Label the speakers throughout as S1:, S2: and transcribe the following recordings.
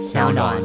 S1: 小暖。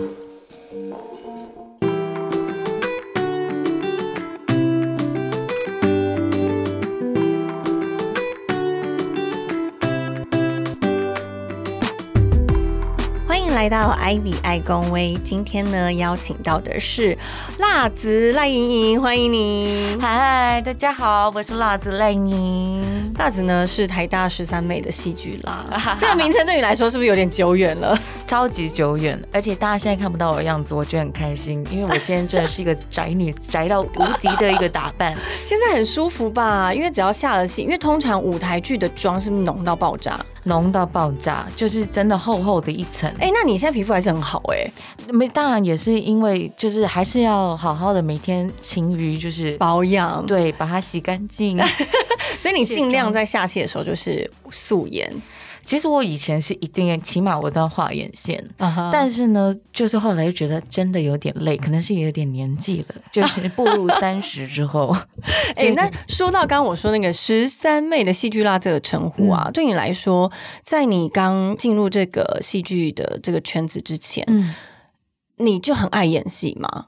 S2: 欢迎来到 Ivy 爱公威，今天呢邀请到的是辣子赖莹莹，欢迎你。
S1: 嗨，大家好，我是辣子赖宁。
S2: 辣子呢是台大十三妹的戏剧啦，这个名称对你来说是不是有点久远了？
S1: 超级久远，而且大家现在看不到我的样子，我觉得很开心，因为我今天真的是一个宅女，宅到无敌的一个打扮。
S2: 现在很舒服吧？因为只要下了戏，因为通常舞台剧的妆是不是浓到爆炸？
S1: 浓到爆炸，就是真的厚厚的一层。
S2: 哎、那你现在皮肤还是很好哎、
S1: 没，当然也是因为就是还是要好好的每天勤于就是
S2: 保养。
S1: 对把它洗干净。
S2: 所以你尽量在下戏的时候就是素颜。
S1: 其实我以前是一定起码我都要画眼线。
S2: 但
S1: 但是呢，就是后来就觉得真的有点累，可能是有点年纪了，就是步入三十之后，
S2: 哎、那说到刚刚我说那个十三妹的戏剧辣这个称呼啊，对你来说，在你刚进入这个戏剧的这个圈子之前，
S1: 嗯，
S2: 你就很爱演戏吗？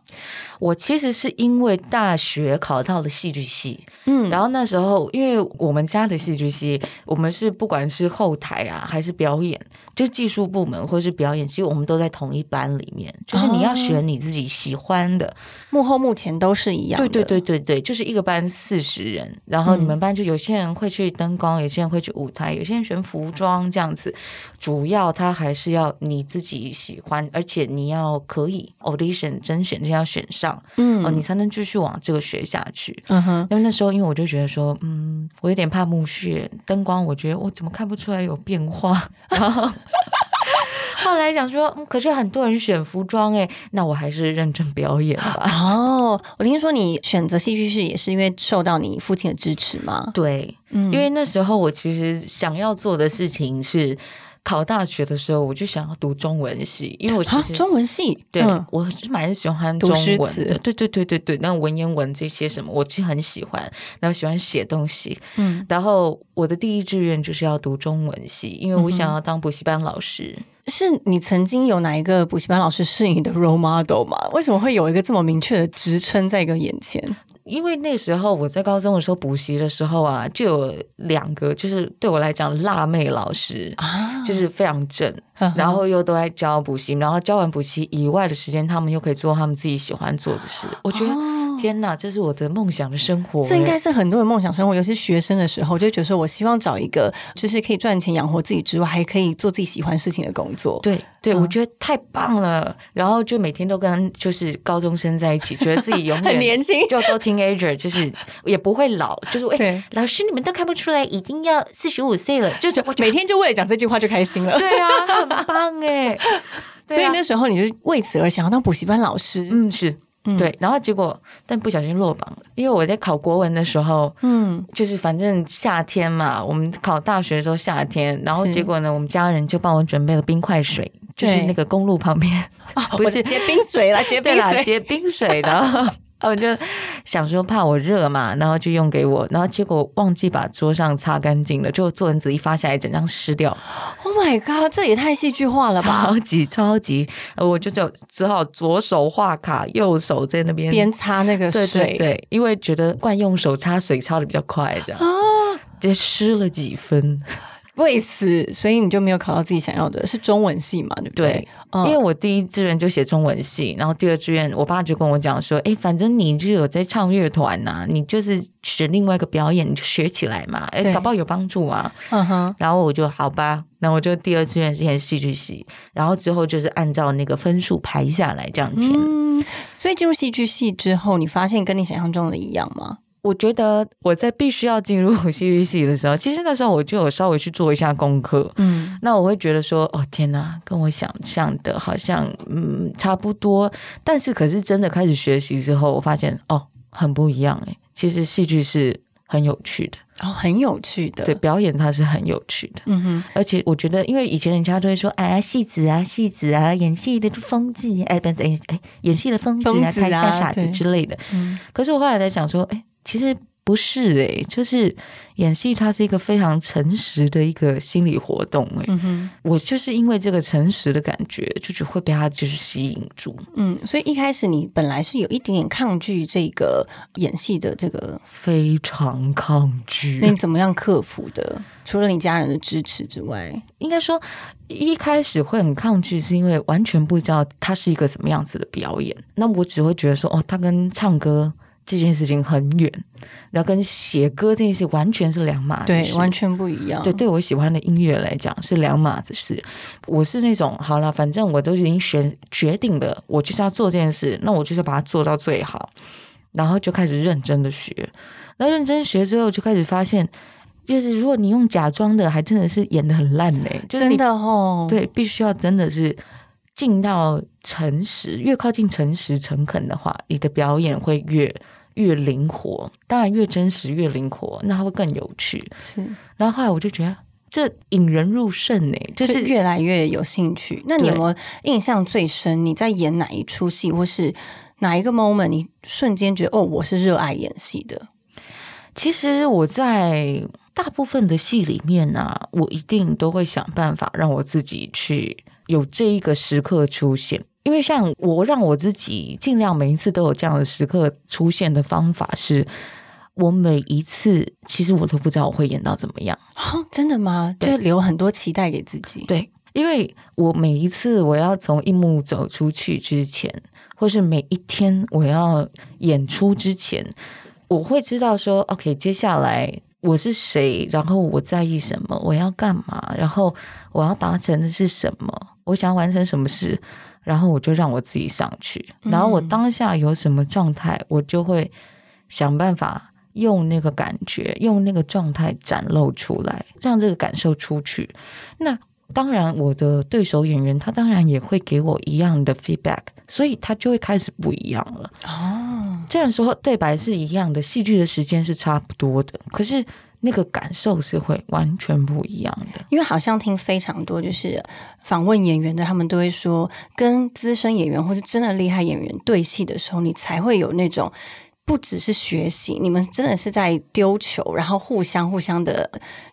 S1: 我其实是因为大学考到了戏剧系，
S2: 嗯
S1: 然后那时候因为我们家的戏剧系，我们是不管是后台啊还是表演，就技术部门或是表演，其实我们都在同一班里面，就是你要选你自己喜欢的，
S2: 幕后目前都是一样的。
S1: 对对对对对，就是一个班四十人，然后你们班就有些人会去灯光，有些人会去舞台，有些人选服装这样子。主要他还是要你自己喜欢，而且你要可以 audition 甄选，就要选上，
S2: 嗯
S1: 哦，你才能继续往这个学下去。
S2: 嗯哼，
S1: 因为那时候，因为我就觉得说，嗯，我有点怕幕屑灯光，我觉得我怎么看不出来有变化，然后。后来想说，嗯，可是很多人选服装哎，那我还是认真表演吧。
S2: 哦，我听说你选择戏剧系也是因为受到你父亲的支持吗？
S1: 对，
S2: 嗯
S1: 因为那时候我其实想要做的事情是考大学的时候，我就想要读中文系，因为我其
S2: 啊，
S1: 实。
S2: 中文系，
S1: 对，
S2: 嗯
S1: 我是蛮喜欢
S2: 读
S1: 中文
S2: 诗词
S1: 的，对对对对对，那文言文这些什么，我其实很喜欢，然后喜欢写东西。
S2: 嗯，
S1: 然后我的第一志愿就是要读中文系，因为我想要当补习班老师。
S2: 是你曾经有哪一个补习班老师是你的 role model 吗？为什么会有一个这么明确的职称在一个眼前？
S1: 因为那时候我在高中的时候补习的时候啊，就有两个，就是对我来讲辣妹老师，
S2: 啊，
S1: 就是非常正，然后又都在教补习，然后教完补习以外的时间，他们又可以做他们自己喜欢做的事。我觉得、天哪，这是我的梦想的生活、
S2: 哦这应该
S1: 欸
S2: 是很多人梦想生活，尤其是学生的时候，就觉得说我希望找一个就是可以赚钱养活自己之外，还可以做自己喜欢事情的工作。
S1: 对对，
S2: 嗯
S1: 我觉得太棒了。然后就每天都跟就是高中生在一起，觉得自己永远
S2: 很年轻
S1: 就都 teenager，就是也不会老，就是哎、
S2: 对
S1: 老师你们都看不出来已经要四十五岁了，就是
S2: 每天就为了讲这句话就开心了。
S1: 对啊，很棒哎。
S2: 所以那时候你就为此而想要当补习班老师。
S1: 嗯是。对，然后结果但不小心落榜了，因为我在考国文的时候，
S2: 嗯，
S1: 就是反正夏天嘛，我们考大学的时候夏天，然后结果呢，我们家人就帮我准备了冰块水，就是那个公路旁边，不是
S2: 我结冰水啦，结 冰水。
S1: 结冰水的。然后我就想说怕我热嘛，然后就用给我，然后结果忘记把桌上擦干净了，就作文纸一发下来，整张湿掉
S2: ，Oh my god，这也太戏剧化了吧！
S1: 超级超级，呃我就只有只好左手画卡，右手在那边
S2: 边擦那个
S1: 对
S2: 水，
S1: 对对，因为觉得惯用手擦水擦的比较快，这样
S2: 啊，
S1: 直接湿了几分。
S2: 为此，所以你就没有考到自己想要的，是中文系嘛？对不对？
S1: 对
S2: 嗯
S1: 因为我第一志愿就写中文系，然后第二志愿我爸就跟我讲说，哎，反正你就有在唱乐团呐、你就是选另外一个表演，你就学起来嘛，哎，搞不好有帮助啊。
S2: 嗯哼，
S1: 然后我就好吧，那我就第二志愿是填戏剧系，然后之后就是按照那个分数排下来这样填。
S2: 嗯，所以进入戏剧系之后，你发现跟你想象中的一样吗？
S1: 我觉得我在必须要进入戏剧系的时候，其实那时候我就有稍微去做一下功课。
S2: 嗯，
S1: 那我会觉得说，哦天哪，跟我想象的好像嗯差不多，但是可是真的开始学习之后，我发现哦很不一样诶。其实戏剧是很有趣的，
S2: 哦，很有趣的，
S1: 对，，表演它是很有趣的。
S2: 嗯哼，
S1: 而且我觉得，因为以前人家都会说，哎呀，戏子啊，戏子啊，演戏的疯子，哎，不是，哎，哎演戏的疯子啊，
S2: 疯子啊
S1: 台下傻子之类的。
S2: 嗯
S1: 可是我后来在想说，哎，其实不是诶、就是演戏，它是一个非常诚实的一个心理活动诶、
S2: 嗯哼，
S1: 我就是因为这个诚实的感觉，就只会被他就是吸引住，
S2: 嗯，所以一开始你本来是有一点点抗拒这个演戏的这个，
S1: 非常抗拒。
S2: 那你怎么样克服的？除了你家人的支持之外，
S1: 应该说一开始会很抗拒，是因为完全不知道它是一个什么样子的表演。那我只会觉得说，哦，它跟唱歌这件事情很远，然后跟写歌这件事完全是两码子
S2: 对，完全不一样。
S1: 对，对我喜欢的音乐来讲是两码子事。我是那种好了，反正我都已经选决定了，我就是要做这件事，那我就是要把它做到最好，然后就开始认真的学。那认真学之后，就开始发现，就是如果你用假装的，还真的是演的很烂嘞、就是
S2: 真的哦，
S1: 对，必须要真的是进到诚实，越靠近诚实诚恳的话，你的表演会越越灵活，当然越真实越灵活，那它会更有趣。
S2: 是，
S1: 然后后来我就觉得这引人入胜呢，就
S2: 就是是越来越有兴趣。那你有
S1: 对
S2: 没有印象最深？你在演哪一出戏，或是哪一个 moment，你瞬间觉得哦，我是热爱演戏的？
S1: 其实我在大部分的戏里面呢、我一定都会想办法让我自己去有这一个时刻出现。因为像我让我自己尽量每一次都有这样的时刻出现的方法是，我每一次其实我都不知道我会演到怎么样。
S2: 哦，真的吗？就留很多期待给自己。
S1: 对，因为我每一次我要从一幕走出去之前，或是每一天我要演出之前，我会知道说，OK，接下来我是谁，然后我在意什么，我要干嘛，然后我要达成的是什么，我想要完成什么事，然后我就让我自己上去，然后我当下有什么状态，我就会想办法。用那个感觉，用那个状态展露出来，让这个感受出去。那当然，我的对手演员他当然也会给我一样的 feedback，所以他就会开始不一样了。
S2: 哦，
S1: 虽然说对白是一样的，戏剧的时间是差不多的，可是那个感受是会完全不一样的。
S2: 因为好像听非常多，就是访问演员的，他们都会说，跟资深演员或是真的厉害演员对戏的时候，你才会有那种。不只是学习，你们真的是在丢球，然后互相互相的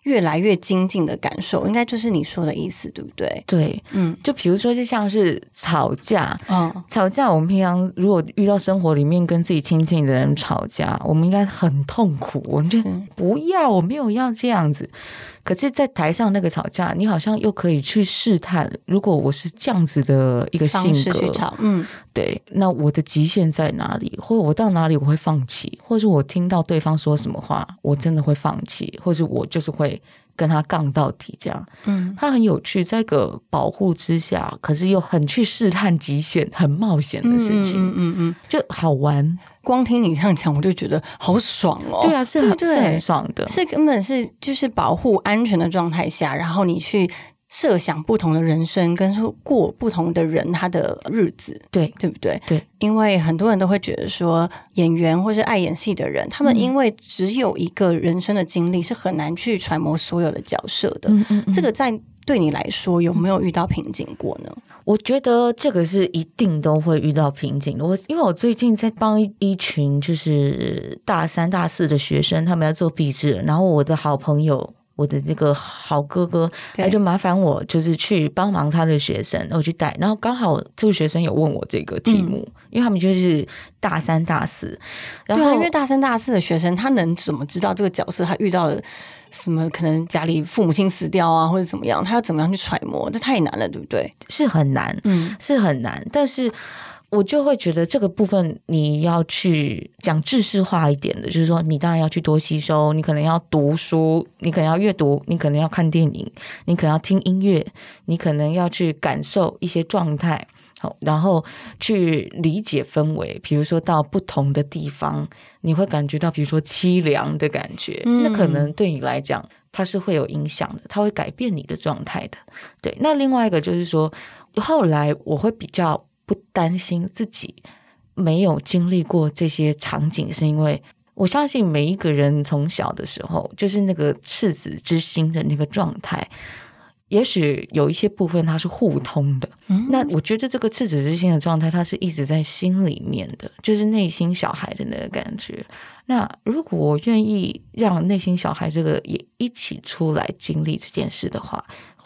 S2: 越来越精进的感受，应该就是你说的意思，对不对？
S1: 对，
S2: 嗯。
S1: 就比如说，就像是吵架，
S2: 嗯，
S1: 吵架，我们平常如果遇到生活里面跟自己亲近的人吵架，我们应该很痛苦，我们就是。不要，我没有要这样子。可是，在台上那个吵架，你好像又可以去试探，如果我是这样子的一个性格，
S2: 吵，嗯，
S1: 对，那我的极限在哪里？或者我到哪里我会放弃，或者我听到对方说什么话，我真的会放弃，或者我就是会跟他杠到底，这样。
S2: 嗯，
S1: 他很有趣，在一个保护之下，可是又很去试探极限、很冒险的事情，
S2: 嗯嗯嗯，
S1: 就好玩。
S2: 光听你这样讲，我就觉得好爽哦。
S1: 对啊，是很
S2: 对
S1: 是很爽的。
S2: 是根本是就是保护安全的状态下，然后你去设想不同的人生，跟说过不同的人他的日子，
S1: 对
S2: 对不对？
S1: 对，
S2: 因为很多人都会觉得说，演员或是爱演戏的人，他们因为只有一个人生的经历，是很难去揣摩所有的角色的。
S1: 嗯嗯嗯
S2: 这个在对你来说有没有遇到瓶颈过呢？
S1: 我觉得这个是一定都会遇到瓶颈的。我因为我最近在帮一一群就是大三、大四的学生，他们要做毕制，然后我的好朋友。我的那个好哥哥，他就麻烦我，就是去帮忙他的学生，我去带。然后刚好这个学生有问我这个题目，因为他们就是大三、大四，然后
S2: 对啊，因为大三、大四的学生，他能怎么知道这个角色他遇到了什么？可能家里父母亲死掉啊，或者怎么样，他要怎么样去揣摩？这太难了，对不对？
S1: 是很难，
S2: 嗯，
S1: 是很难，但是我就会觉得这个部分你要去讲知识化一点的，就是说你当然要去多吸收，你可能要读书，你可能要阅读，你可能要看电影，你可能要听音乐，你可能要去感受一些状态。好，然后去理解氛围，比如说到不同的地方，你会感觉到，比如说凄凉的感觉，
S2: 嗯
S1: 那可能对你来讲，它是会有影响的，它会改变你的状态的。对，那另外一个就是说，后来我会比较不担心自己没有经历过这些场景，是因为我相信每一个人从小的时候，就是那个赤子之心的那个状态。也许有一些部分它是互通的，
S2: 嗯
S1: 那我觉得这个赤子之心的状态，它是一直在心里面的，就是内心小孩的那个感觉。那如果我愿意让内心小孩这个也一起出来经历这件事的话，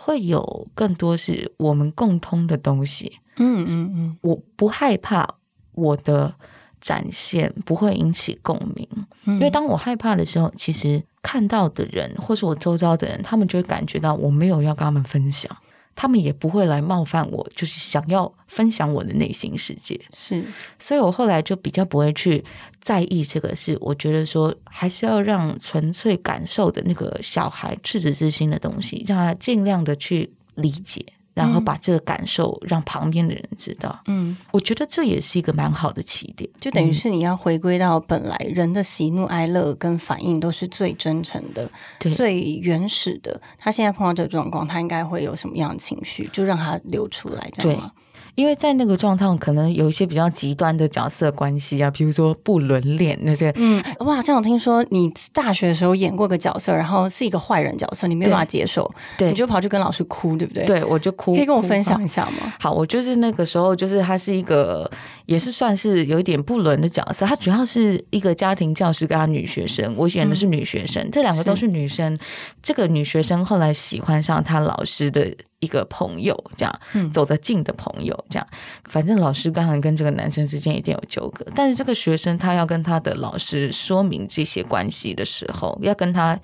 S1: 会有更多是我们共通的东西。
S2: 嗯嗯嗯，
S1: 我不害怕我的展现不会引起共鸣，因为当我害怕的时候，其实看到的人或是我周遭的人，他们就会感觉到我没有要跟他们分享。他们也不会来冒犯我，就是想要分享我的内心世界。
S2: 是，
S1: 所以我后来就比较不会去在意这个事。我觉得说，还是要让纯粹感受的那个小孩赤子之心的东西，让他尽量的去理解。然后把这个感受让旁边的人知道，嗯，我觉得这也是一个蛮好的起点，
S2: 就等于是你要回归到本来人的喜怒哀乐跟反应都是最真诚的、最原始的。他现在碰到这个状况，他应该会有什么样的情绪，就让他流出来，这样吗？
S1: 因为在那个状态，可能有一些比较极端的角色关系啊，比如说不伦恋那些。
S2: 嗯，哇，这样听说你大学的时候演过个角色，然后是一个坏人角色，你没有办法接受，
S1: 对，
S2: 你就跑去跟老师哭，对不对？
S1: 对，我就哭。
S2: 可以跟我分享一下吗？
S1: 好，我就是那个时候，就是他是一个，也是算是有一点不伦的角色。他主要是一个家庭教师跟他女学生，我演的是女学生，这两个都是女生。这个女学生后来喜欢上他老师的。一个朋友，这样走得近的朋友，这样，反正老师刚好跟这个男生之间一定有纠葛，但是这个学生他要跟他的老师说明这些关系的时候，要跟他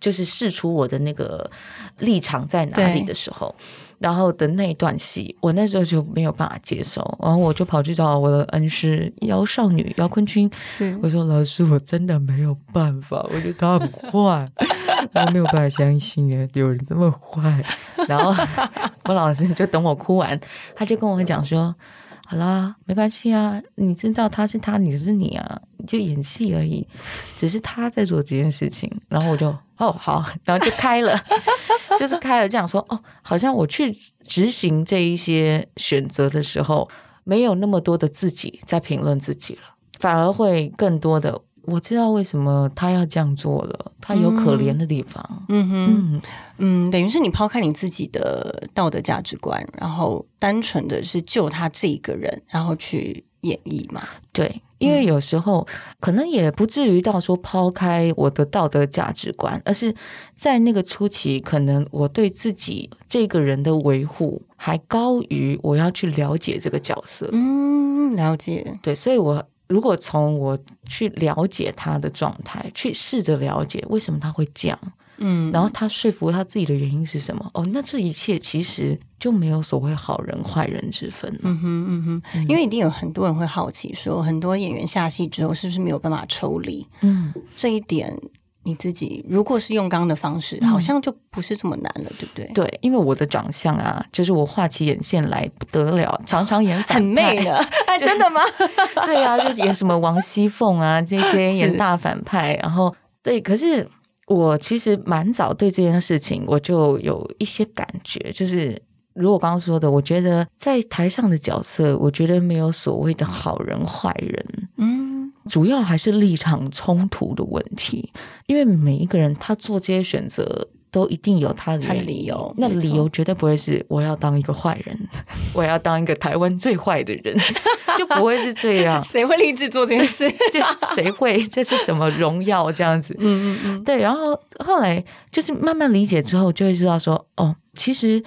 S1: 就是试出我的那个立场在哪里的时候。然后的那段戏，我那时候就没有办法接受，然后我就跑去找我的恩师姚少女姚坤君，
S2: 是
S1: 我说老师，我真的没有办法，我觉得他很坏，我没有办法相信啊，有人这么坏。然后 我老师就等我哭完，他就跟我讲说。好啦，没关系啊，你知道他是他，你是你啊，就演戏而已，只是他在做这件事情，然后我就哦好，然后就开了，就是开了，这样说哦，好像我去执行这一些选择的时候，没有那么多的自己在评论自己了，反而会更多的。我知道为什么他要这样做了，他有可怜的地方。
S2: 嗯哼，嗯，等于是你抛开你自己的道德价值观，然后单纯的是救他这一个人，然后去演绎嘛？
S1: 对，因为有时候可能也不至于到说抛开我的道德价值观，而是在那个初期，可能我对自己这个人的维护还高于我要去了解这个角色。
S2: 嗯，了解。
S1: 对，所以我。如果从我去了解他的状态，去试着了解为什么他会这样，嗯，然后他说服他自己的原因是什么？哦，那这一切其实就没有所谓好人坏人之分。
S2: 嗯哼，嗯哼，因为一定有很多人会好奇，说很多演员下戏之后是不是没有办法抽离？嗯，这一点。你自己如果是用刚刚的方式，好像就不是这么难了，对不对？
S1: 对，因为我的长相啊，就是我画起眼线来不得了，常常演
S2: 很媚的，哎，真的吗？
S1: 对啊，就演什么王熙凤啊这些 演大反派，然后对，可是我其实蛮早对这件事情我就有一些感觉，就是如果刚刚说的，我觉得在台上的角色，我觉得没有所谓的好人坏人，嗯。主要还是立场冲突的问题，因为每一个人他做这些选择都一定有他的
S2: 理由，
S1: 那理由绝对不会是我要当一个坏人，我要当一个台湾最坏的人，就不会是这样。
S2: 谁会立志做这件事？
S1: 就谁会？这是什么荣耀？这样子？嗯嗯嗯。对，然后后来就是慢慢理解之后，就会知道说，哦，其实。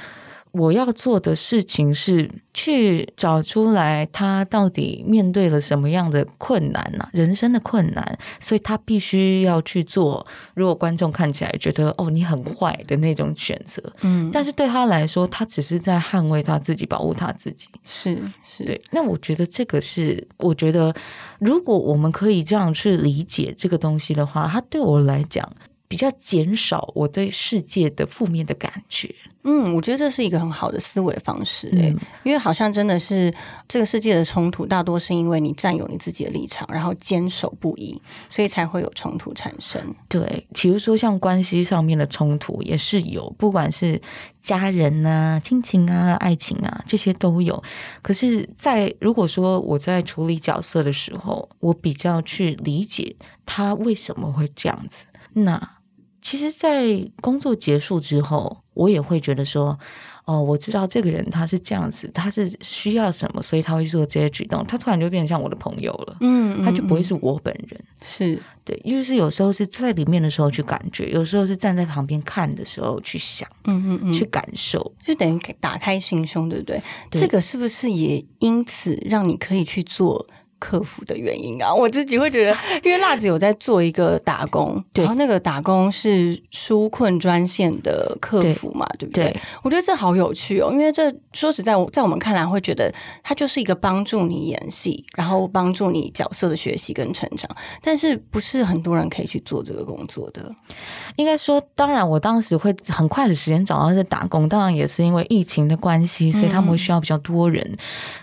S1: 我要做的事情是去找出来他到底面对了什么样的困难呢？人生的困难，所以他必须要去做。如果观众看起来觉得哦你很坏的那种选择，嗯，但是对他来说，他只是在捍卫他自己，保护他自己。
S2: 是是，
S1: 对。那我觉得这个是，我觉得如果我们可以这样去理解这个东西的话，它对我来讲。比较减少我对世界的负面的感觉。
S2: 嗯，我觉得这是一个很好的思维方式诶，因为好像真的是这个世界的冲突，大多是因为你占有你自己的立场，然后坚守不移，所以才会有冲突产生。
S1: 对，比如说像关系上面的冲突也是有，不管是家人啊、亲情啊、爱情啊，这些都有。可是，在如果说我在处理角色的时候，我比较去理解他为什么会这样子，那。其实，在工作结束之后，我也会觉得说，哦，我知道这个人他是这样子，他是需要什么，所以他会做这些举动，他突然就变成像我的朋友了，
S2: 嗯
S1: 他就不会
S2: 嗯
S1: 是我本人。
S2: 是
S1: 对，因为是有时候是在里面的时候去感觉，有时候是站在旁边看的时候去想、
S2: 嗯嗯嗯，
S1: 去感受。
S2: 就等于打开心胸，对不对？
S1: 对
S2: 这个是不是也因此让你可以去做？客服的原因啊，我自己会觉得，因为辣子有在做一个打工，然后那个打工是纾困专线的客服嘛，对不对？
S1: 对
S2: 我觉得这好有趣哦，因为这说实在，我在我们看来会觉得它就是一个帮助你演戏，然后帮助你角色的学习跟成长，但是不是很多人可以去做这个工作的。
S1: 应该说，当然我当时会很快的时间找到这打工，当然也是因为疫情的关系，所以他们会需要比较多人，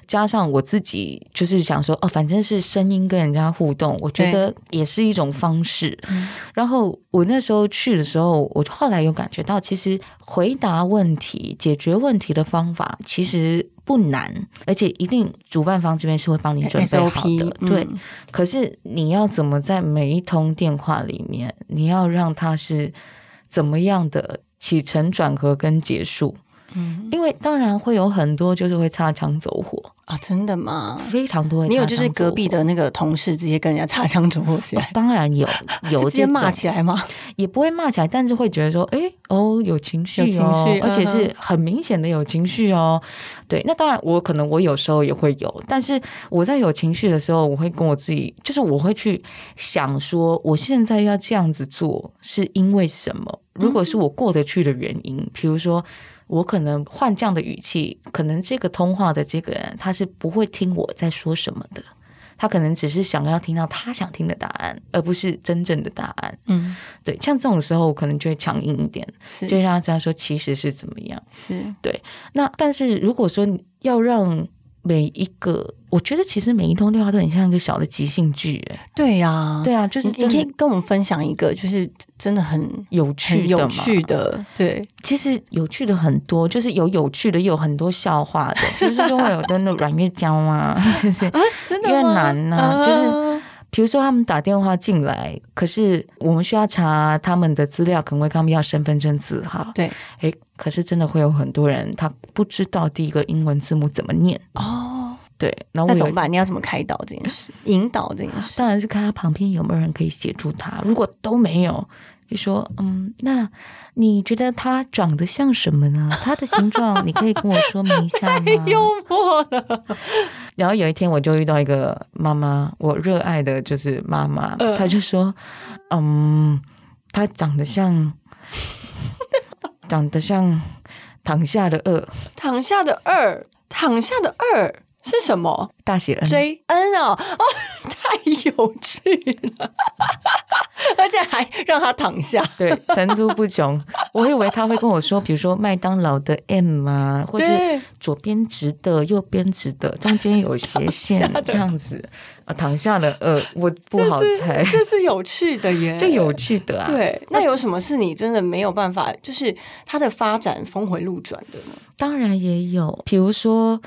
S1: 加上我自己就是想说，哦，反正是声音跟人家互动，我觉得也是一种方式。然后我那时候去的时候，我后来有感觉到，其实回答问题、解决问题的方法其实不难，而且一定主办方这边是会帮你准备好的。对，
S2: 嗯
S1: 可是你要怎么在每一通电话里面，你要让他是怎么样的起承转合跟结束？
S2: 嗯
S1: 因为当然会有很多就是会擦枪走火，
S2: 啊，真的吗？
S1: 非常多
S2: 你有就是隔壁。的那个同事直接跟人家擦枪走火起来，
S1: 当然有 有
S2: 直接骂起来吗？
S1: 也不会骂起来，但是会觉得说，哎，哦，有情绪、哦，
S2: 有情绪
S1: 而且
S2: 嗯
S1: 是很明显的有情绪哦。对，那当然，我可能我有时候也会有，但是我在有情绪的时候，我会跟我自己，就是我会去想说，我现在要这样子做是因为什么？如果是我过得去的原因，比如说。我可能换这样的语气，可能这个通话的这个人他是不会听我在说什么的，他可能只是想要听到他想听的答案，而不是真正的答案。
S2: 嗯，
S1: 对，像这种时候，我可能就会强硬一点，
S2: 是
S1: 就让他知道说其实是怎么样。
S2: 是对，
S1: 那但是如果说要让每一个，我觉得其实每一通电话都很像一个小的即兴剧，哎，
S2: 对呀、
S1: 对啊，就是
S2: 你你可以跟我们分享一个，就是真的很
S1: 有趣
S2: 很有趣的，对，
S1: 其实有趣的很多，就是有有趣的，也有很多笑话的，就是说会有的那软月胶啊，就是
S2: 真
S1: 越南呐就是
S2: 是
S1: 比如说他们打电话进来，可是我们需要查他们的资料，可能会跟他们要身份证字号。
S2: 对，
S1: 诶，可是真的会有很多人他不知道第一个英文字母怎么念。
S2: 哦，
S1: 对，然后
S2: 那怎么办？你要怎么开导这件事，引导这件事？
S1: 当然是看他旁边有没有人可以协助他。如果都没有，就说嗯，那你觉得他长得像什么呢？他的形状你可以跟我说明一下吗？
S2: 太幽默了，
S1: 然后有一天我就遇到一个妈妈，我热爱的就是妈妈，
S2: 嗯
S1: 她就说，嗯，她长得像，长得像躺下的二
S2: 躺下的二，躺下的二是什么
S1: 大写
S2: N，？J N 哦，哦，太有趣了，而且还让他躺下。
S1: 对，层出不穷。我以为他会跟我说，比如说麦当劳的 M 啊，或者
S2: 对
S1: 左边直的，右边直的，中间有斜线 这样子啊，躺下了。呃，我不好猜，
S2: 这是有趣的耶，
S1: 就有趣的啊。
S2: 对，那有什么是你真的没有办法，就是它的发展峰回路转的呢？
S1: 当然也有，比如说。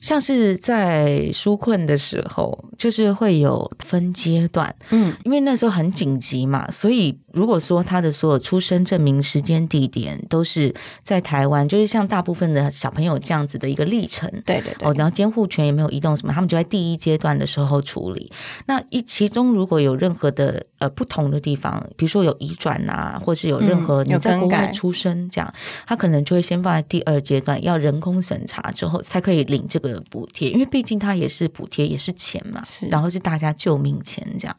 S1: 像是在纾困的时候，就是会有分阶段，
S2: 嗯，
S1: 因为那时候很紧急嘛，所以如果说他的所有出生证明、时间、地点都是在台湾，就是像大部分的小朋友这样子的一个历程。
S2: 对对对，
S1: 哦，然后监护权也没有移动什么，他们就在第一阶段的时候处理。那一其中如果有任何的呃不同的地方，比如说有移转啊，或是有任何你在国外出生这样，他可能就会先放在第二阶段，要人工审查之后才可以领这个补贴，因为毕竟它也是补贴，也是钱嘛，
S2: 是
S1: 然后是大家救命钱这样。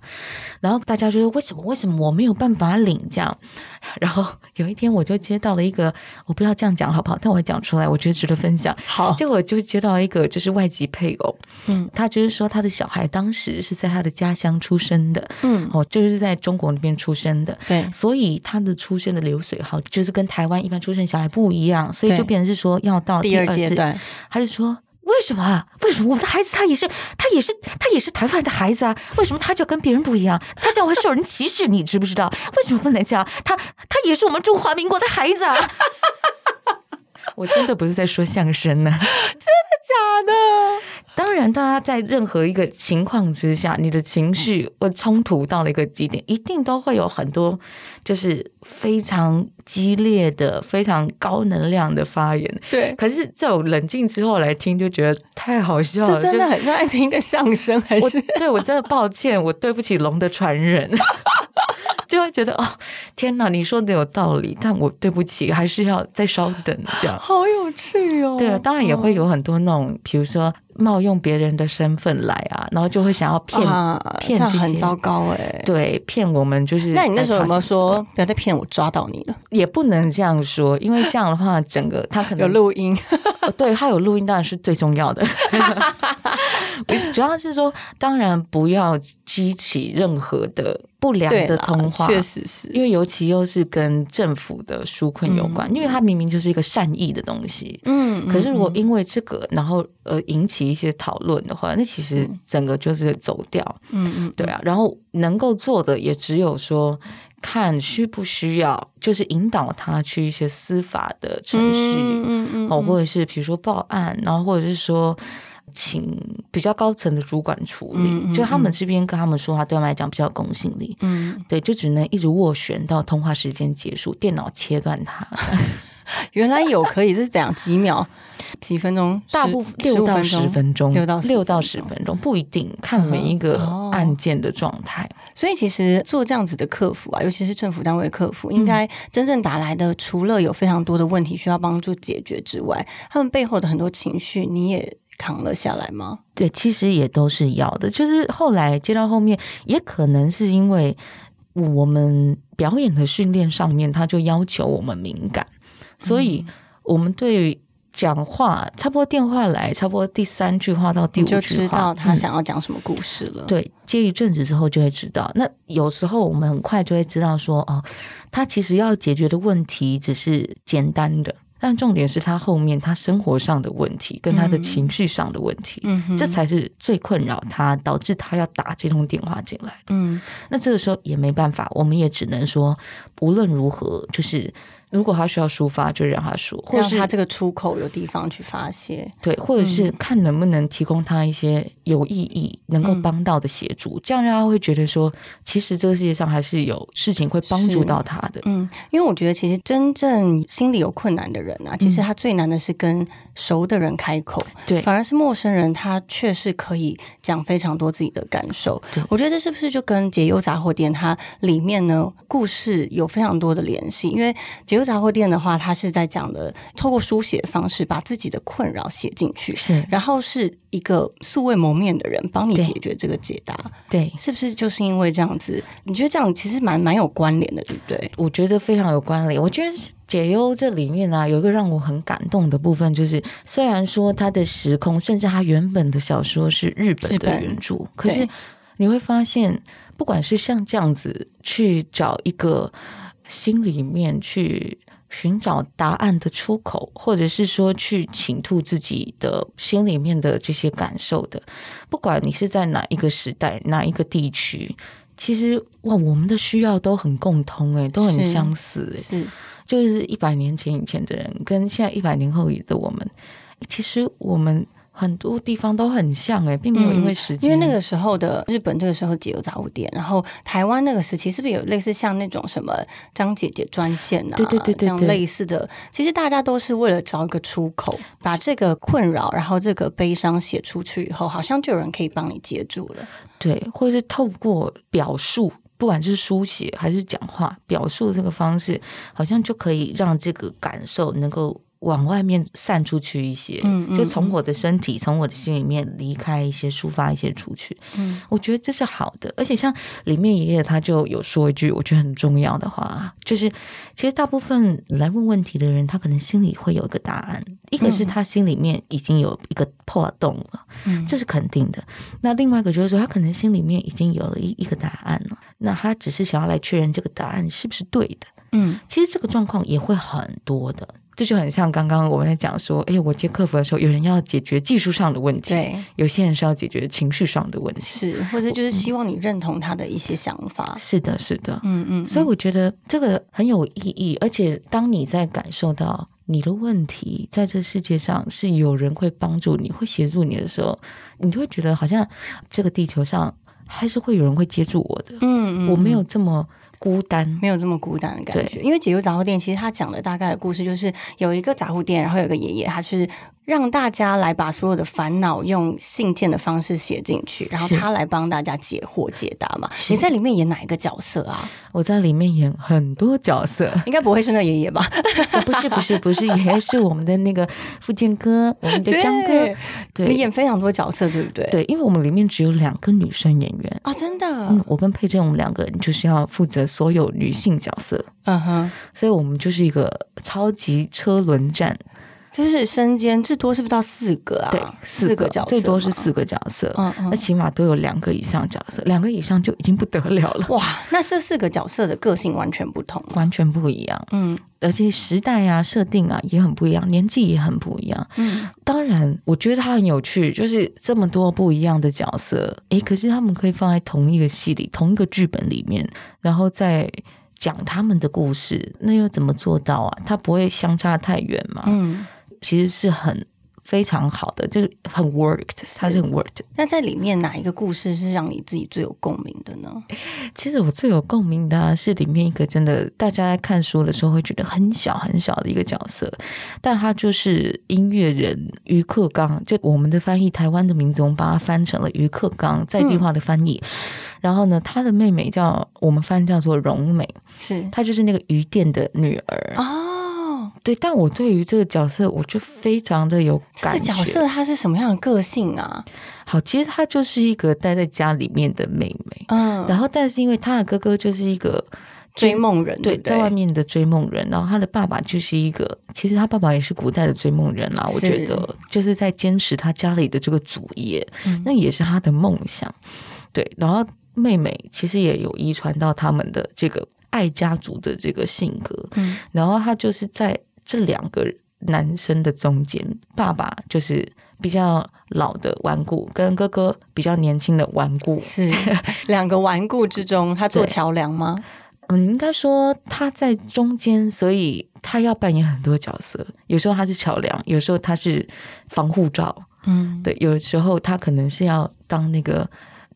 S1: 然后大家就说为什么为什么我没有办法领这样？然后有一天我就接到了一个，我不知道这样讲好不好，但我会讲出来，我觉得值得分享。
S2: 好，
S1: 结果就接到一个就是外籍配偶，
S2: 嗯
S1: 他就是说他的小孩当时是在他的家乡出生的，
S2: 嗯，
S1: 哦，就是在中国那边出生的，
S2: 对，
S1: 所以他的出生的流水号就是跟台湾一般出生小孩不一样，所以就变成是说要到
S2: 第二阶段，
S1: 他就说。为什么啊？为什么我的孩子他也是他也是他也是台湾的孩子啊？为什么他就跟别人不一样？他这样会受人歧视，你知不知道？为什么不能这样？他他也是我们中华民国的孩子啊！我真的不是在说相声呢、真的
S2: 假的，
S1: 当当然，大家在任何一个情况之下，你的情绪或冲突到了一个极点，一定都会有很多就是非常激烈的、非常高能量的发言。
S2: 对，
S1: 可是这种冷静之后来听，就觉得太好笑了。
S2: 这真的很像爱听一个相声，还是
S1: 对我真的抱歉，我对不起龙的传人。就会觉得哦，天哪，你说的有道理，但我对不起，还是要再稍等这样。
S2: 好有趣哦！
S1: 对啊，当然也会有很多那种，比如说冒用别人的身份来啊，然后就会想要骗骗，这
S2: 很糟糕哎。
S1: 对，骗我们就是。
S2: 那你那时候有没有说不要再骗我，抓到你了？
S1: 也不能这样说，因为这样的话，整个他可能
S2: 有录音。
S1: 对他有录音，当然是最重要的。主要是说，当然不要激起任何的不良的通话，
S2: 确实是
S1: 因为尤其又是跟政府的纾困有关，因为它明明就是一个善意的东西。嗯，可是如果因为这个，然后呃引起一些讨论的话，那其实整个就是走掉。嗯嗯，对啊。然后能够做的也只有说，看需不需要，就是引导他去一些司法的程序，嗯嗯，哦，或者是比如说报案，然后或者是说。请比较高层的主管处理，就他们这边跟他们说话，对他们来讲比较有公信力。嗯，对，就只能一直斡旋到通话时间结束，电脑切断它。
S2: 原来有可以是这样，几秒、几分钟，
S1: 大部分六到十分钟，
S2: 六到
S1: 六到十分钟不一定，看每一个案件的状态。
S2: 所以其实做这样子的客服啊，尤其是政府单位客服，应该真正打来的，除了有非常多的问题需要帮助解决之外，他们背后的很多情绪，你也。扛了下来吗？
S1: 对，其实也都是要的。就是后来接到后面，也可能是因为我们表演的训练上面，他就要求我们敏感，所以我们对讲话，差不多电话来，差不多第三句话到第五句话，
S2: 就知道他想要讲什么故事了。
S1: 对，接一阵子之后就会知道。那有时候我们很快就会知道说，哦，他其实要解决的问题只是简单的。但重点是他后面他生活上的问题，跟他的情绪上的问题，这才是最困扰他，导致他要打这通电话进来。嗯，那这个时候也没办法，我们也只能说，无论如何，就是。如果他需要抒发，就让他说，或
S2: 是他这个出口有地方去发泄，
S1: 对，或者是看能不能提供他一些有意义、能够帮到的协助，这样让他会觉得说，其实这个世界上还是有事情会帮助到他的。
S2: 嗯，因为我觉得其实真正心里有困难的人啊，其实他最难的是跟熟的人开口，
S1: 对，
S2: 反而是陌生人，他却是可以讲非常多自己的感受。我觉得这是不是就跟解忧杂货店它里面呢故事有非常多的联系？因为解杂货店的话，他是在讲的，透过书写方式把自己的困扰写进去，
S1: 是，
S2: 然后是一个素未谋面的人帮你解决这个解答，
S1: 对，
S2: 是不是就是因为这样子？你觉得这样其实蛮蛮有关联的，对不对？
S1: 我觉得非常有关联。我觉得解忧这里面呢，有一个让我很感动的部分，就是虽然说他的时空，甚至他原本的小说是日本的原著，可是你会发现，不管是像这样子去找一个。心里面去寻找答案的出口，或者是说去倾吐自己的心里面的这些感受的，不管你是在哪一个时代、哪一个地区，其实哇，我们的需要都很共通，诶，都很相似，
S2: 是
S1: 就是一百年前以前的人，跟现在一百年后的我们，其实我们。很多地方都很像哎，并没有因为时间，
S2: 因为那个时候的日本，这个时候解忧杂物店，然后台湾那个时期是不是有类似像那种什么张姐姐专线啊？
S1: 对对对对，这
S2: 样类似的，其实大家都是为了找一个出口，把这个困扰，然后这个悲伤写出去以后，好像就有人可以帮你接住了。
S1: 对，或者是透过表述，不管是书写还是讲话，表述这个方式，好像就可以让这个感受能够。往外面散出去一些，就从我的身体，从我的心里面离开一些，抒发一些出去。嗯，我觉得这是好的。而且像里面爷爷他就有说一句我觉得很重要的话，就是其实大部分来问问题的人，他可能心里会有一个答案，一个是他心里面已经有一个破洞了，嗯，这是肯定的。那另外一个就是说，他可能心里面已经有了一一个答案了，那他只是想要来确认这个答案是不是对的。嗯，其实这个状况也会很多的。这就很像刚刚我们在讲说，哎，我接客服的时候，有人要解决技术上的问题，
S2: 对，
S1: 有些人是要解决情绪上的问题，
S2: 是，或者就是希望你认同他的一些想法，
S1: 是的，是的，嗯嗯，所以我觉得这个很有意义，而且当你在感受到你的问题在这世界上是有人会帮助你，会协助你的时候，你就会觉得好像这个地球上还是会有人会接住我的。
S2: 嗯
S1: 我没有这么孤单。
S2: 没有这么孤单的感觉。因为解忧杂货店其实他讲的大概的故事就是有一个杂货店，然后有一个爷爷，他是让大家来把所有的烦恼用信件的方式写进去，然后他来帮大家解惑解答嘛。你在里面演哪一个角色啊？
S1: 我在里面演很多角色，
S2: 应该不会是那爷爷吧？
S1: 不是不是不是，爷爷是我们的那个福建哥，我们的张哥，对
S2: 你演非常多角色，对不对？
S1: 对，因为我们里面只有两个女生演员。
S2: 啊、真的，
S1: 嗯，我跟佩珍，我们两个人就是要负责所有女性角色，
S2: 嗯哼，
S1: 所以我们就是一个超级车轮战。
S2: 就是身兼至多是不是到四个啊？
S1: 对，
S2: 四
S1: 个
S2: 角色，
S1: 最多是。四个角色。
S2: 嗯嗯
S1: 那起码都有两个以上角色，两个以上就已经不得了了，
S2: 哇，那这四个角色的个性完全不同。
S1: 完全不一样。
S2: 嗯
S1: 而且时代啊、设定啊也很不一样，年纪也很不一样。
S2: 嗯，
S1: 当然，我觉得它很有趣，就是这么多不一样的角色，诶，可是他们可以放在同一个戏里、同一个剧本里面，然后再讲他们的故事，那又怎么做到啊？他不会相差太远嘛？
S2: 嗯，
S1: 其实是很非常好的，就是很 worked，它是很 worked。
S2: 那在里面哪一个故事是让你自己最有共鸣的呢？
S1: 其实我最有共鸣的、啊、是里面一个真的，大家在看书的时候会觉得很小很小的一个角色，但他就是音乐人于克刚，就我们的翻译，台湾的名字我们把它翻成了于克刚，在地化的翻译。然后呢，他的妹妹叫我们翻叫做荣美，
S2: 是
S1: 她就是那个鱼店的女儿。
S2: 哦，
S1: 对，但我对于这个角色，我就非常的有
S2: 这个。角色他是什么样的个性啊？
S1: 好，其实她就是一个待在家里面的妹妹。
S2: 嗯，
S1: 然后，但是因为她的哥哥就是一个
S2: 追梦人
S1: 对，在外面的追梦人，然后他的爸爸就是一个，其实他爸爸也是古代的追梦人啦。我觉得就是在坚持他家里的这个主业，
S2: 嗯
S1: 那也是他的梦想。对，然后妹妹其实也有遗传到他们的这个爱家族的这个性格，
S2: 嗯
S1: 然后他就是在这两个男生的中间，爸爸就是比较老的顽固，跟哥哥比较年轻的顽固，
S2: 是 两个顽固之中，他做
S1: 对
S2: 桥梁吗？
S1: 嗯，应该说他在中间，所以他要扮演很多角色。有时候他是桥梁，有时候他是防护罩，
S2: 嗯，
S1: 对，有时候他可能是要当那个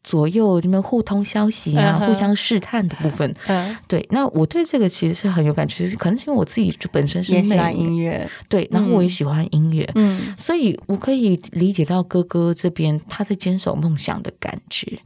S1: 左右这边互通消息啊、
S2: 嗯
S1: 互相试探的部分。
S2: 嗯，
S1: 对，那我对这个其实是很有感觉，是可能是因为我自己就本身是
S2: 也喜欢音乐，
S1: 对，然后我也喜欢音乐，
S2: 嗯。
S1: 所以我可以理解到哥哥这边他在坚守梦想的感觉。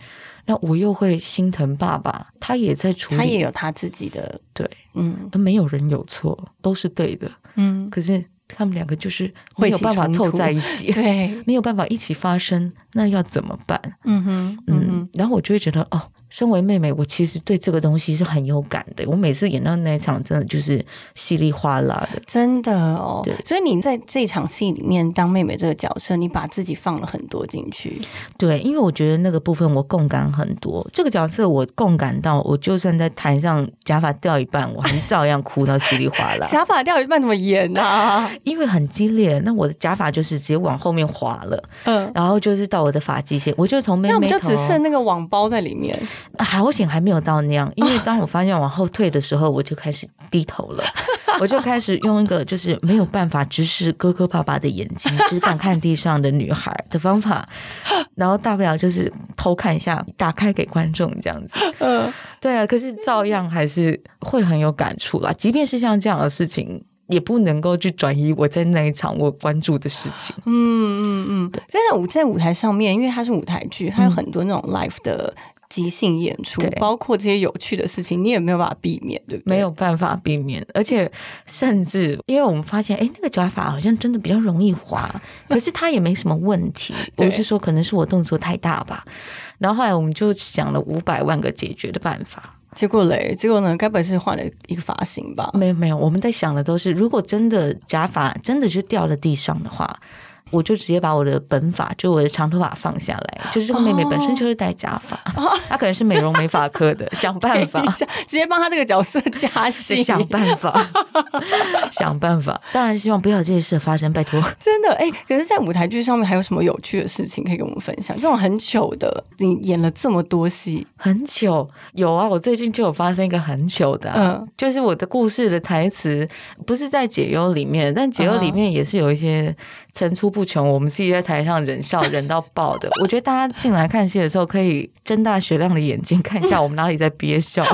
S1: 那我又会心疼爸爸，他也在处理，
S2: 他也有他自己的，
S1: 对，
S2: 嗯。
S1: 没有人有错，都是对的。
S2: 嗯，
S1: 可是他们两个就是没有办法凑在一起，
S2: 对，
S1: 没有办法一起发生，那要怎么办？
S2: 嗯哼，嗯
S1: 嗯，，然后我就会觉得，哦，身为妹妹，我其实对这个东西是很有感的。我每次演到那一场，真的就是稀里哗啦的。
S2: 真的哦
S1: 对，
S2: 所以你在这场戏里面当妹妹这个角色，你把自己放了很多进去，
S1: 对，因为我觉得那个部分我共感很多。这个角色我共感到，我就算在台上假发掉一半，我还照样哭到稀里哗啦。
S2: 假发掉一半怎么演啊？
S1: 因为很激烈，那我的假发就是直接往后面滑了，
S2: 嗯，
S1: 然后就是到我的发际线，我就从妹妹头
S2: 那我们就只剩那个网包在里面，
S1: 好险还没有到那样，因为当我发现往后退的时候，我就开始低头了，我就开始用一个就是没有办法直视哥哥爸爸的眼睛，只敢看地上的女孩的方法，然后大不了就是偷看一下，打开给观众这样子。
S2: 嗯，
S1: 对啊，可是照样还是会很有感触啦，即便是像这样的事情。也不能够去转移我在那一场我关注的事情。
S2: 嗯嗯嗯，在那舞在舞台上面，因为它是舞台剧，它有很多那种 live 的即兴演出，
S1: 对
S2: 包括这些有趣的事情，你也没有办法避免，对不对？
S1: 没有办法避免，而且甚至因为我们发现，哎，那个假发好像真的比较容易滑，可是它也没什么问题。我
S2: 对
S1: 是说，可能是我动作太大吧。然后后来我们就想了五百万个解决的办法。
S2: 结果嘞，结果呢，该不会是换了一个发型吧？
S1: 没有没有，我们在想的都是，如果真的假发真的就掉了地上的话，我就直接把我的本发，就我的长头发放下来，就是这个妹妹本身就是戴假发，她可能是美容美发科的，想办法
S2: 等一下直接帮她这个角色加戏，
S1: 想办法，想办法。当然希望不要有这些事发生，拜托。
S2: 真的哎、可是，在舞台剧上面还有什么有趣的事情可以跟我们分享？这种很糗的，你演了这么多戏，
S1: 很糗，有啊，我最近就有发生一个很糗的、啊，
S2: 嗯
S1: 就是我的故事的台词不是在解忧里面，但解忧里面也是有一些层出不穷，我们自己在台上忍笑忍到爆的。我觉得大家进来看戏的时候，可以睁大雪亮的眼睛看一下我们哪里在憋笑。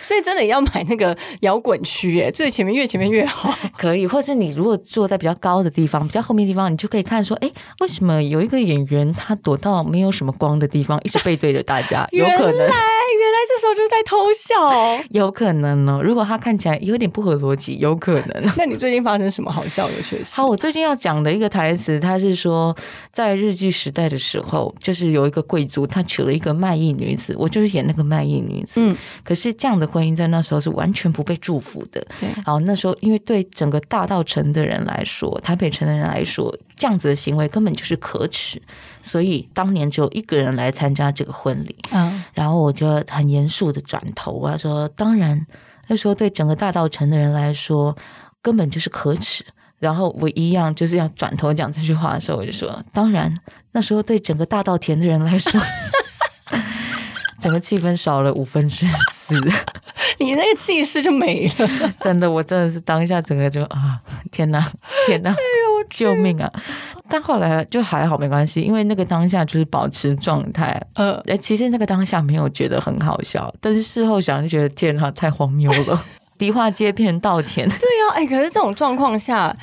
S2: 所以真的要买那个摇滚区，哎，最前面越前面越好。
S1: 可以，或是你如果坐在比较高的地方、比较后面的地方，你就可以看说，哎，为什么有一个演员他躲到没有什么光的地方，一直背对着大家？有可能
S2: 原来，原来这时候就是在偷笑。
S1: 有可能哦。如果他看起来有点不合逻辑，有可能。
S2: 那你最近发生什么好笑的趣的事？
S1: 好，我最近要讲的一个台词，他是说，在日剧时代的时候，就是有一个贵族，他娶了一个卖艺女子，我就是演那个卖艺女子。
S2: 嗯，
S1: 可是这样的婚姻在那时候是完全不被祝福的。
S2: 对
S1: 然后那时候，因为对整个大道城的人来说，台北城的人来说，这样子的行为根本就是可耻，所以当年只有一个人来参加这个婚礼。
S2: 嗯，
S1: 然后我就很严肃的转头，啊说，当然，那时候对整个大道城的人来说，根本就是可耻。然后我一样就是要转头讲这句话的时候，我就说，当然，那时候对整个大稻田的人来说，整个气氛少了五分之四。
S2: 你那个气势就没了。
S1: 真的，我真的是当下整个就啊，天哪，天哪，救命啊！但后来就还好，没关系，因为那个当下就是保持状态。
S2: 呃，
S1: 哎，其实那个当下没有觉得很好笑，但是事后想就觉得天哪，太荒谬了，迪化街变稻田。
S2: 对呀、哎，可是这种状况下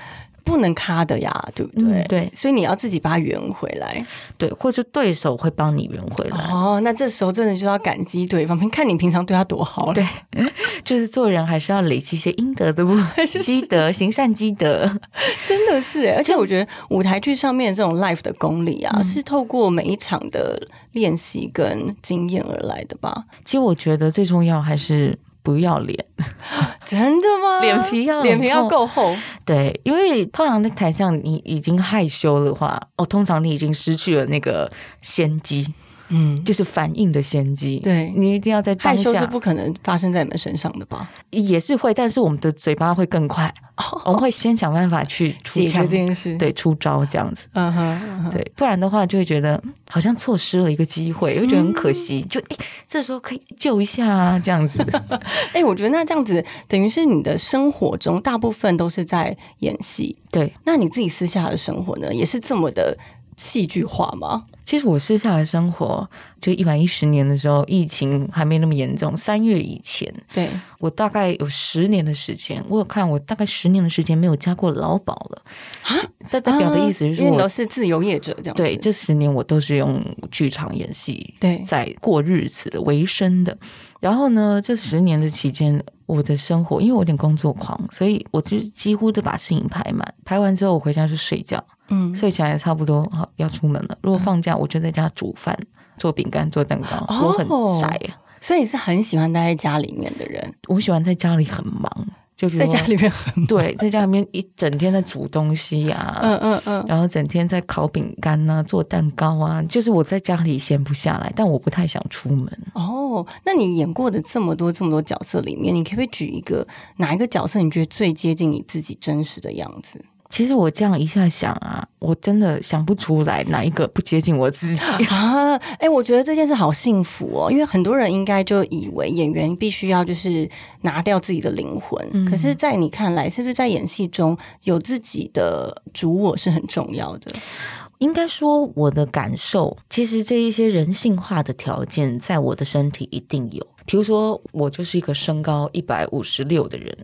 S2: 不能卡的呀，对不对？
S1: 嗯对
S2: 所以你要自己把它圆回来。
S1: 对，或者对手会帮你圆回来。
S2: 哦，那这时候真的就要感激对方，看你平常对他多好了。
S1: 对，就是做人还是要累积一些应得的不？积德，行善积德。
S2: 真的是耶，而且我觉得舞台剧上面这种 life 的功力啊，是透过每一场的练习跟经验而来的吧？
S1: 其实我觉得最重要还是不要脸。
S2: 真的吗？
S1: 脸皮要很
S2: 脸皮要
S1: 厚
S2: 够厚，
S1: 对，因为通常在台上你已经害羞的话，哦，通常你已经失去了那个先机，
S2: 嗯，
S1: 就是反应的先机。
S2: 对
S1: 你一定要在当
S2: 害羞是不可能发生在你们身上的吧？
S1: 也是会，但是我们的嘴巴会更快，我们会先想办法去出
S2: 解决这，件事，，
S1: 对，出招这样子。
S2: 嗯哼，
S1: 对，不然的话就会觉得嗯好像错失了一个机会，会觉得很可惜。就诶，这时候可以救一下啊，这样子。
S2: 哎、我觉得那这样子等于是你的生活中大部分都是在演戏，
S1: 对，
S2: 那你自己私下的生活呢，也是这么的戏剧化吗？
S1: 其实我私下的生活，就一百一十年的时候，疫情还没那么严重，三月以前，
S2: 对，
S1: 我大概有十年的时间，我有看我大概十年的时间没有加过劳保了。代代表的意思是说我
S2: 都是自由业者这样子，
S1: 对，这十年我都是用剧场演戏，
S2: 对
S1: 在过日子的为生的。然后呢，这十年的期间，我的生活因为我有点工作狂，所以我就几乎都把事情排满。排完之后，我回家就睡觉，
S2: 嗯，
S1: 睡起来差不多好要出门了。如果放假，我就在家煮饭、做饼干、做蛋糕。
S2: 哦
S1: 我很宅，
S2: 所以你是很喜欢待在家里面的人，
S1: 我喜欢在家里很忙，就
S2: 在家里面很，
S1: 对，在家里面一整天在煮东西呀、
S2: 嗯嗯嗯，
S1: 然后整天在烤饼干啊、做蛋糕啊，就是我在家里闲不下来，但我不太想出门。
S2: 哦，那你演过的这么多这么多角色里面，你可不可以举一个哪一个角色你觉得最接近你自己真实的样子？
S1: 其实我这样一下想啊，我真的想不出来哪一个不接近我自己。
S2: 啊，哎、我觉得这件事好幸福哦，因为很多人应该就以为演员必须要就是拿掉自己的灵魂，可是，在你看来，是不是在演戏中有自己的主我是很重要的？
S1: 应该说，我的感受，其实这一些人性化的条件，在我的身体一定有。比如说，我就是一个身高一百五十六的人，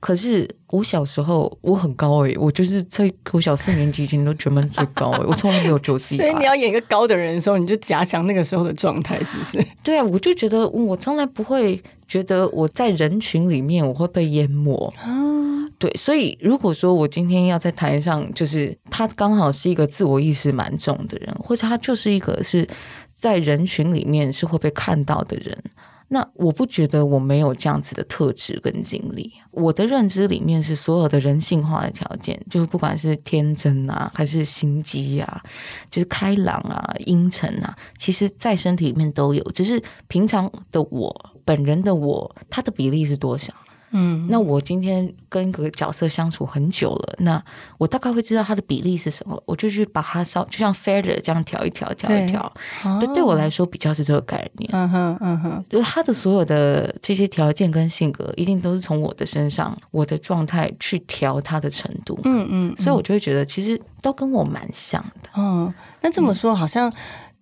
S1: 可是我小时候我很高诶、我就是在我小四年级以前都全班最高诶、我从来没有觉得自己
S2: 所以你。要演一个高的人的时候，你就假想那个时候的状态，是不是？
S1: 对啊，我就觉得我从来不会觉得我在人群里面我会被淹没。对，所以如果说我今天要在台上，就是他刚好是一个自我意识蛮重的人，或者他就是一个是在人群里面是会被看到的人，那我不觉得我没有这样子的特质跟经历。我的认知里面是所有的人性化的条件，就是不管是天真啊，还是心机啊，就是开朗啊、阴沉啊，其实在身体里面都有。只是平常的我本人的我，他的比例是多少？
S2: 嗯，
S1: 那我今天跟一个角色相处很久了，那我大概会知道它的比例是什么，我就去把它稍就像 feather 这样调一调，调一调。对，对我来说比较是这个概念。
S2: 嗯哼，嗯哼，
S1: 就是他的所有的这些条件跟性格，一定都是从我的身上、我的状态去调他的程度。
S2: 嗯嗯，
S1: 所以我就会觉得，其实都跟我蛮像的。
S2: 嗯，那这么说好像。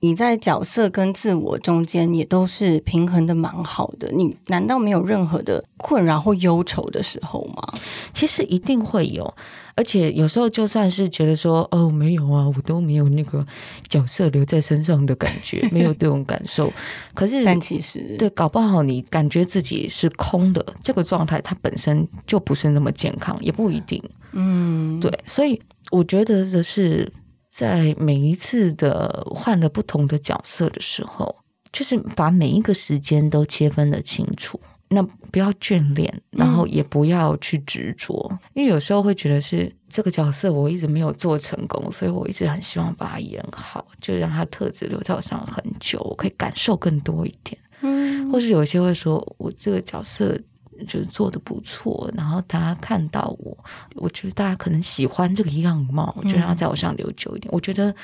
S2: 你在角色跟自我中间也都是平衡的蛮好的，你难道没有任何的困扰或忧愁的时候吗？
S1: 其实一定会有，而且有时候就算是觉得说哦没有啊，我都没有那个角色留在身上的感觉，没有这种感受。可是，
S2: 但其实
S1: 对，搞不好你感觉自己是空的，这个状态它本身就不是那么健康，也不一定。
S2: 嗯，
S1: 对，所以我觉得的是。在每一次的换了不同的角色的时候，就是把每一个时间都切分的清楚。那不要眷恋，然后也不要去执着，因为有时候会觉得是这个角色我一直没有做成功，所以我一直很希望把它演好，就让它特质留在我身上很久，我可以感受更多一点。
S2: 嗯，
S1: 或是有些会说我这个角色。就是做的不错，然后大家看到我，我觉得大家可能喜欢这个样貌，就让他在我上留久一点。我觉得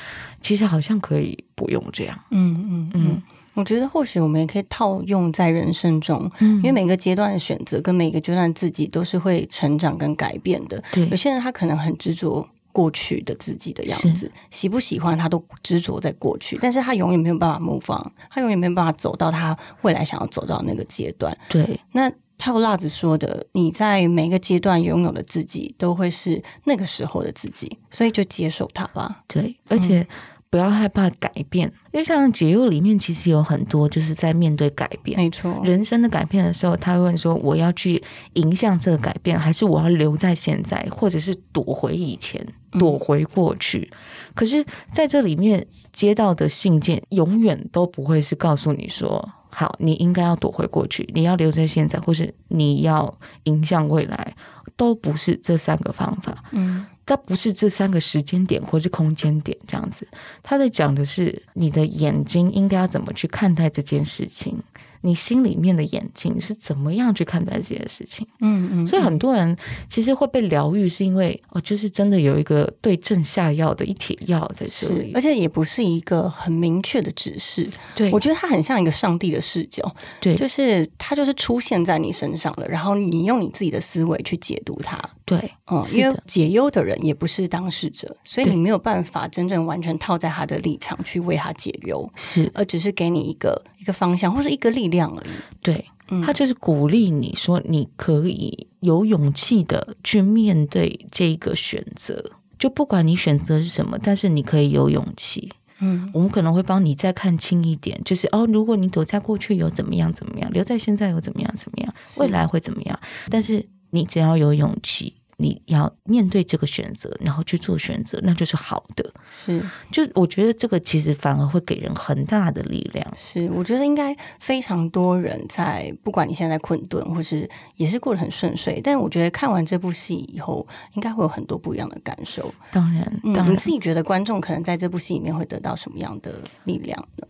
S1: 其实好像可以不用这样。
S2: 嗯嗯嗯，我觉得或许我们也可以套用在人生中，因为每个阶段的选择跟每个阶段自己都是会成长跟改变的。
S1: 对，
S2: 有些人他可能很执着过去的自己的样子，喜不喜欢他都执着在过去，但是他永远没有办法模仿，他永远没有办法走到他未来想要走到那个阶段。
S1: 对，
S2: 那。套辣子说的，你在每个阶段拥有的自己，都会是那个时候的自己，所以就接受它吧。
S1: 对，而且不要害怕改变，因为像解忧里面，其实有很多就是在面对改变，
S2: 没错，
S1: 人生的改变的时候，他会问说：我要去迎向这个改变，还是我要留在现在，或者是躲回以前，躲回过去？可是在这里面接到的信件，永远都不会是告诉你说。好，你应该要躲回过去，你要留在现在，或是你要迎向未来，都不是这三个方法。
S2: 嗯，
S1: 它不是这三个时间点或是空间点这样子。他在讲的是你的眼睛应该要怎么去看待这件事情。你心里面的眼睛是怎么样去看待这件事情？
S2: 嗯嗯，
S1: 所以很多人其实会被疗愈，是因为哦，就是真的有一个对症下药的一帖药在这里，
S2: 而且也不是一个很明确的指示。
S1: 对，
S2: 我觉得它很像一个上帝的视角，
S1: 对，
S2: 就是它就是出现在你身上了，然后你用你自己的思维去解读它。
S1: 对，
S2: 嗯，因为解忧的人也不是当事者，所以你没有办法真正完全套在他的立场去为他解忧，
S1: 是，
S2: 而只是给你一个一个方向或是一个力量而已。
S1: 对，他就是鼓励你说，你可以有勇气的去面对这个选择，就不管你选择是什么，但是你可以有勇气。
S2: 嗯，
S1: 我们可能会帮你再看清一点，就是哦，如果你躲在过去有怎么样怎么样，留在现在有怎么样怎么样，未来会怎么样，但是。你只要有勇气，你要面对这个选择，然后去做选择，那就是好的。
S2: 是，
S1: 就我觉得这个其实反而会给人很大的力量。
S2: 是，我觉得应该非常多人在，不管你现在困顿，或是也是过得很顺遂，但我觉得看完这部戏以后，应该会有很多不一样的感受。
S1: 当然，当然，
S2: 你自己觉得观众可能在这部戏里面会得到什么样的力量呢？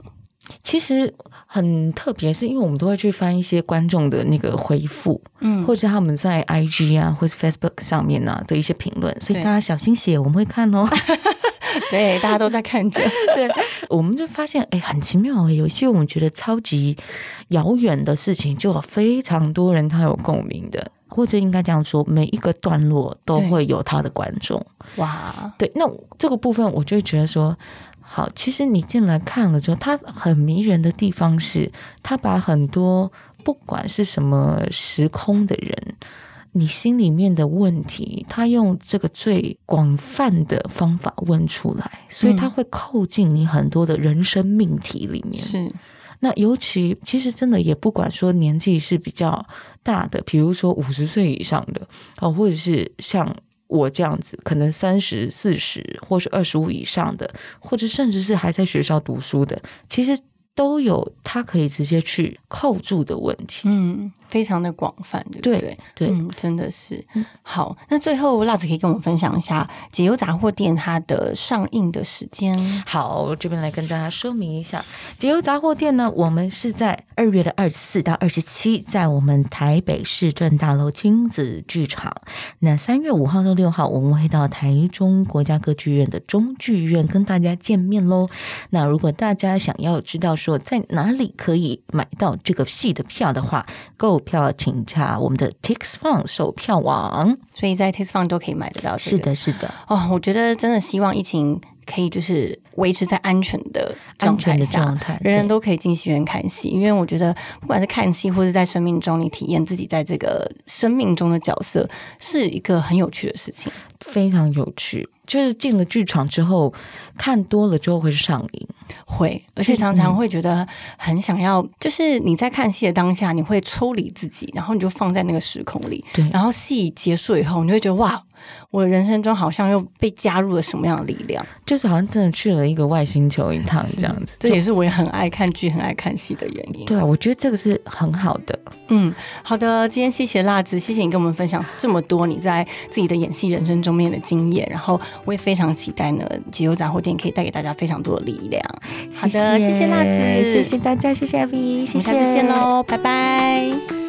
S1: 其实很特别，是因为我们都会去翻一些观众的那个回复，
S2: 嗯，
S1: 或者他们在 IG 啊，或是 Facebook 上面啊的一些评论，所以大家小心写，我们会看哦。
S2: 对，大家都在看着，
S1: 对，我们就发现，哎，很奇妙，有些我们觉得超级遥远的事情，就有非常多人他有共鸣的，或者应该这样说，每一个段落都会有他的观众。
S2: 哇，
S1: 对，那这个部分我就觉得说。好，其实你进来看了之后，它很迷人的地方是，它把很多不管是什么时空的人，你心里面的问题，他用这个最广泛的方法问出来，所以他会扣进你很多的人生命题里面。
S2: 是，
S1: 那尤其其实真的也不管说年纪是比较大的，比如说五十岁以上的哦，或者是像。我这样子，可能三十四十，或是二十五以上的，或者甚至是还在学校读书的，其实都有它可以直接去扣住的问题。
S2: 嗯，非常的广泛，对不
S1: 对
S2: 对？
S1: 对，
S2: 嗯，真的是好。那最后，辣子可以跟我们分享一下《解忧杂货店》它的上映的时间。
S1: 好，我这边来跟大家说明一下，解忧杂货店呢，我们是在二月的二十四到二十七，在我们台北市政大楼亲子剧场。那三月五号到六号，我们会到台中国家歌剧院的中剧院跟大家见面喽。那如果大家想要知道说在哪里可以买到这个戏的票的话，购票请查我们的 Tix Fun 售票网。
S2: 所以在 Taste Fun 都可以买得到、这个。
S1: 是的，是的。
S2: 哦，我觉得真的希望疫情可以就是维持在安全的状态下，人人都可以进戏院看戏，因为我觉得不管是看戏，或是在生命中你体验自己在这个生命中的角色，是一个很有趣的事情。
S1: 非常有趣。就是进了剧场之后，看多了之后会上瘾。
S2: 会，而且常常会觉得很想要，就是你在看戏的当下，你会抽离自己，然后你就放在那个时空里，
S1: 对
S2: 然后戏结束以后，你就会觉得哇，我的人生中好像又被加入了什么样的力量。
S1: 就是好像真的去了一个外星球一趟这样子。
S2: 这也是我也很爱看剧、很爱看戏的原因。
S1: 对啊，我觉得这个是很好的。
S2: 嗯，好的，今天谢谢辣子，谢谢你跟我们分享这么多你在自己的演戏人生中面的经验，然后我也非常期待呢，解忧杂货店可以带给大家非常多的力量。好的，谢谢辣子，
S1: 谢谢大家，谢谢 V，谢谢，
S2: 我们下次见喽，拜拜。